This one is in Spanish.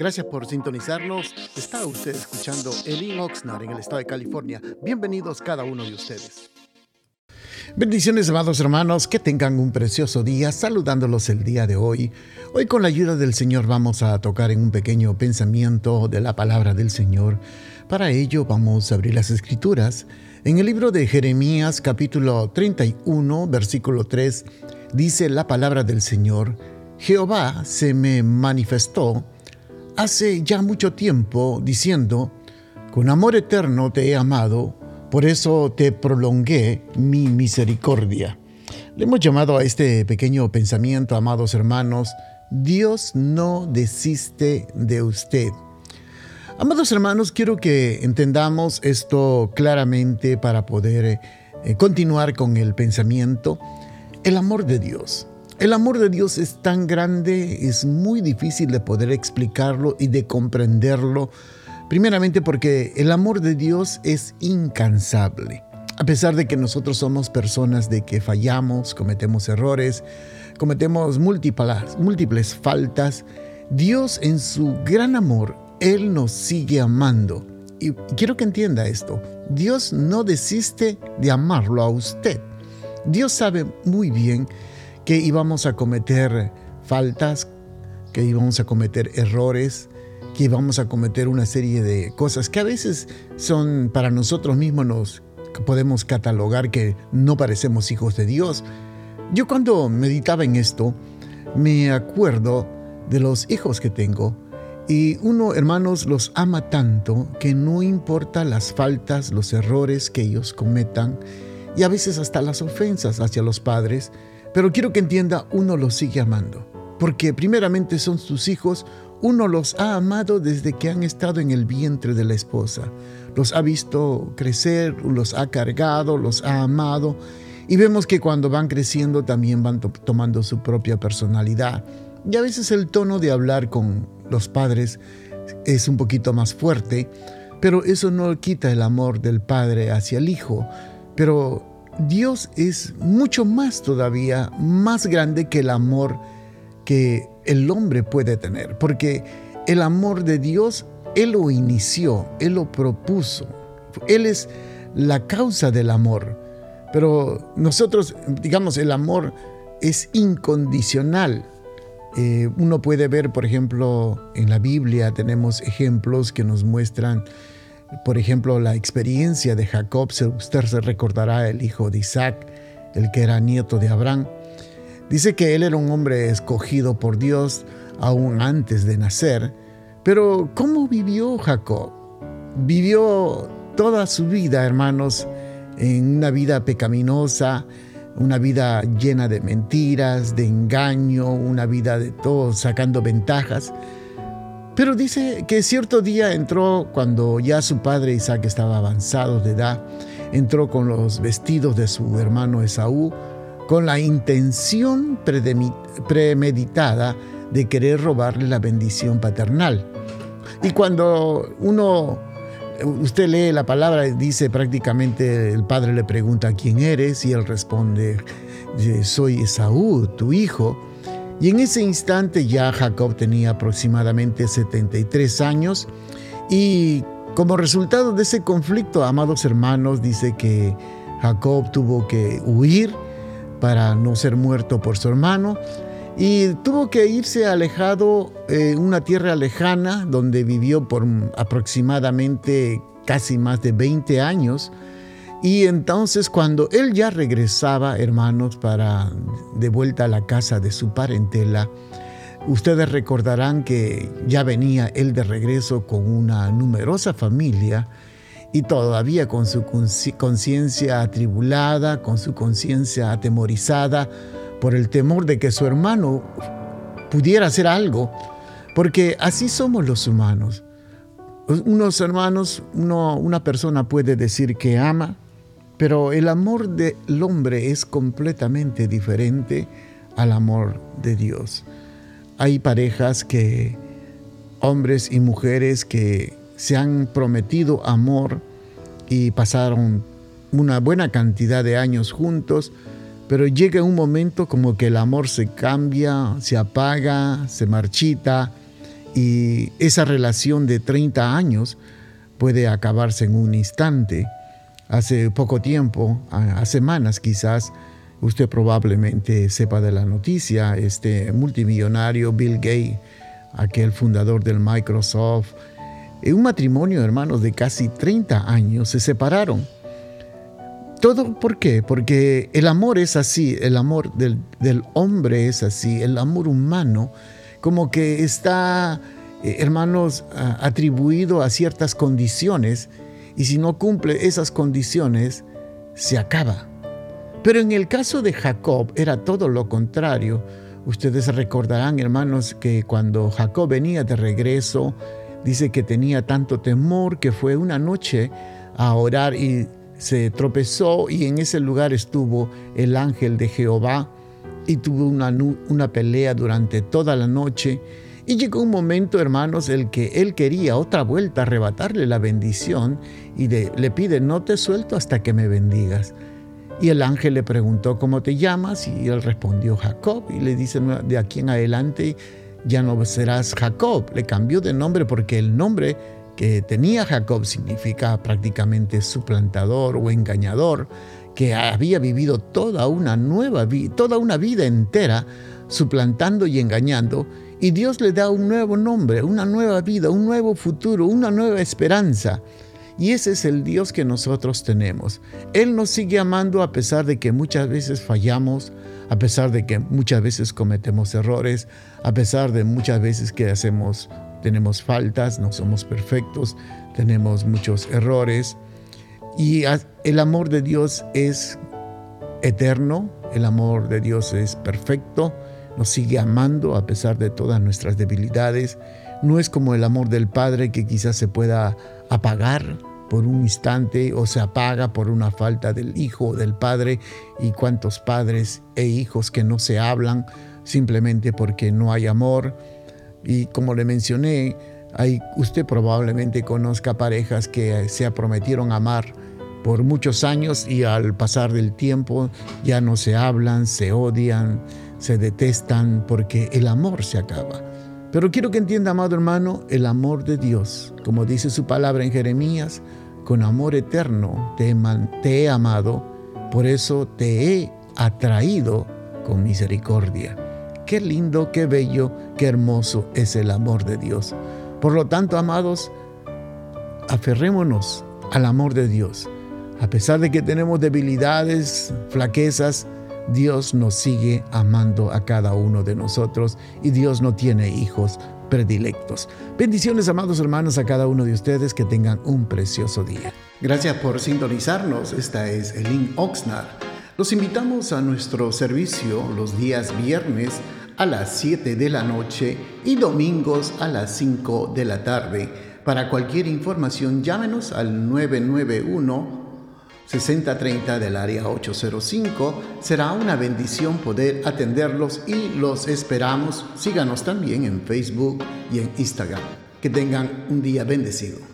Gracias por sintonizarnos. Está usted escuchando Elin Oxnard en el estado de California. Bienvenidos cada uno de ustedes. Bendiciones, amados hermanos, que tengan un precioso día, saludándolos el día de hoy. Hoy con la ayuda del Señor vamos a tocar en un pequeño pensamiento de la palabra del Señor. Para ello vamos a abrir las escrituras. En el libro de Jeremías capítulo 31, versículo 3, dice la palabra del Señor, Jehová se me manifestó hace ya mucho tiempo diciendo, con amor eterno te he amado, por eso te prolongué mi misericordia. Le hemos llamado a este pequeño pensamiento, amados hermanos, Dios no desiste de usted. Amados hermanos, quiero que entendamos esto claramente para poder eh, continuar con el pensamiento. El amor de Dios. El amor de Dios es tan grande, es muy difícil de poder explicarlo y de comprenderlo. Primeramente porque el amor de Dios es incansable. A pesar de que nosotros somos personas de que fallamos, cometemos errores, cometemos múltiples, múltiples faltas, Dios en su gran amor, Él nos sigue amando. Y quiero que entienda esto, Dios no desiste de amarlo a usted. Dios sabe muy bien que íbamos a cometer faltas, que íbamos a cometer errores, que íbamos a cometer una serie de cosas que a veces son para nosotros mismos nos podemos catalogar que no parecemos hijos de Dios. Yo cuando meditaba en esto, me acuerdo de los hijos que tengo y uno, hermanos, los ama tanto que no importa las faltas, los errores que ellos cometan y a veces hasta las ofensas hacia los padres, pero quiero que entienda, uno los sigue amando, porque primeramente son sus hijos, uno los ha amado desde que han estado en el vientre de la esposa. Los ha visto crecer, los ha cargado, los ha amado. Y vemos que cuando van creciendo también van tomando su propia personalidad. Y a veces el tono de hablar con los padres es un poquito más fuerte, pero eso no quita el amor del padre hacia el hijo. Pero Dios es mucho más todavía, más grande que el amor que el hombre puede tener, porque el amor de Dios, Él lo inició, Él lo propuso, Él es la causa del amor, pero nosotros, digamos, el amor es incondicional. Eh, uno puede ver, por ejemplo, en la Biblia tenemos ejemplos que nos muestran por ejemplo, la experiencia de Jacob, usted se recordará el hijo de Isaac, el que era nieto de Abraham. Dice que él era un hombre escogido por Dios aún antes de nacer. Pero ¿cómo vivió Jacob? Vivió toda su vida, hermanos, en una vida pecaminosa, una vida llena de mentiras, de engaño, una vida de todo, sacando ventajas. Pero dice que cierto día entró cuando ya su padre Isaac estaba avanzado de edad, entró con los vestidos de su hermano Esaú, con la intención premeditada de querer robarle la bendición paternal. Y cuando uno, usted lee la palabra, dice prácticamente, el padre le pregunta quién eres y él responde, soy Esaú, tu hijo. Y en ese instante ya Jacob tenía aproximadamente 73 años y como resultado de ese conflicto, amados hermanos, dice que Jacob tuvo que huir para no ser muerto por su hermano y tuvo que irse alejado en una tierra lejana donde vivió por aproximadamente casi más de 20 años y entonces cuando él ya regresaba, hermanos, para de vuelta a la casa de su parentela, ustedes recordarán que ya venía él de regreso con una numerosa familia y todavía con su conciencia atribulada, con su conciencia atemorizada por el temor de que su hermano pudiera hacer algo, porque así somos los humanos. Unos hermanos, una persona puede decir que ama, pero el amor del hombre es completamente diferente al amor de Dios. Hay parejas que, hombres y mujeres que se han prometido amor y pasaron una buena cantidad de años juntos, pero llega un momento como que el amor se cambia, se apaga, se marchita y esa relación de 30 años puede acabarse en un instante. Hace poco tiempo, a, semanas quizás, usted probablemente sepa de la noticia, este multimillonario Bill Gates, aquel fundador del Microsoft, en un matrimonio, hermanos, de casi 30 años, se separaron. ¿Todo por qué? Porque el amor es así, el amor del, del hombre es así, el amor humano como que está, eh, hermanos, atribuido a ciertas condiciones y si no cumple esas condiciones, se acaba. Pero en el caso de Jacob era todo lo contrario. Ustedes recordarán, hermanos, que cuando Jacob venía de regreso, dice que tenía tanto temor que fue una noche a orar y se tropezó y en ese lugar estuvo el ángel de Jehová y tuvo una, una pelea durante toda la noche. Y llegó un momento, hermanos, el que él quería otra vuelta, arrebatarle la bendición y le pide, no te suelto hasta que me bendigas. Y el ángel le preguntó, ¿cómo te llamas? Y él respondió, Jacob. Y le dice, de aquí en adelante ya no serás Jacob. Le cambió de nombre porque el nombre que tenía Jacob significa prácticamente suplantador o engañador que había vivido toda una nueva vida, toda una vida entera suplantando y engañando, y Dios le da un nuevo nombre, una nueva vida, un nuevo futuro, una nueva esperanza. Y ese es el Dios que nosotros tenemos. Él nos sigue amando a pesar de que muchas veces fallamos, a pesar de que muchas veces cometemos errores, a pesar de muchas veces que hacemos, tenemos faltas, no somos perfectos, tenemos muchos errores. Y el amor de Dios es eterno, el amor de Dios es perfecto, nos sigue amando a pesar de todas nuestras debilidades. No es como el amor del Padre que quizás se pueda apagar por un instante o se apaga por una falta del Hijo o del Padre y cuántos padres e hijos que no se hablan simplemente porque no hay amor. Y como le mencioné, hay, usted probablemente conozca parejas que se prometieron amar por muchos años y al pasar del tiempo ya no se hablan, se odian, se detestan porque el amor se acaba. Pero quiero que entienda, amado hermano, el amor de Dios, como dice su palabra en Jeremías, con amor eterno te, he amado, por eso te he atraído con misericordia. Qué lindo, qué bello, qué hermoso es el amor de Dios. Por lo tanto, amados, aferrémonos al amor de Dios a pesar de que tenemos debilidades, flaquezas, Dios nos sigue amando a cada uno de nosotros y Dios no tiene hijos predilectos. Bendiciones, amados hermanos, a cada uno de ustedes que tengan un precioso día. Gracias por sintonizarnos. Esta es Elin Oxnard. Los invitamos a nuestro servicio los días viernes a las 7 de la noche y domingos a las 5 de la tarde. Para cualquier información, llámenos al 991 6030 del área 805. Será una bendición poder atenderlos y los esperamos. Síganos también en Facebook y en Instagram. Que tengan un día bendecido.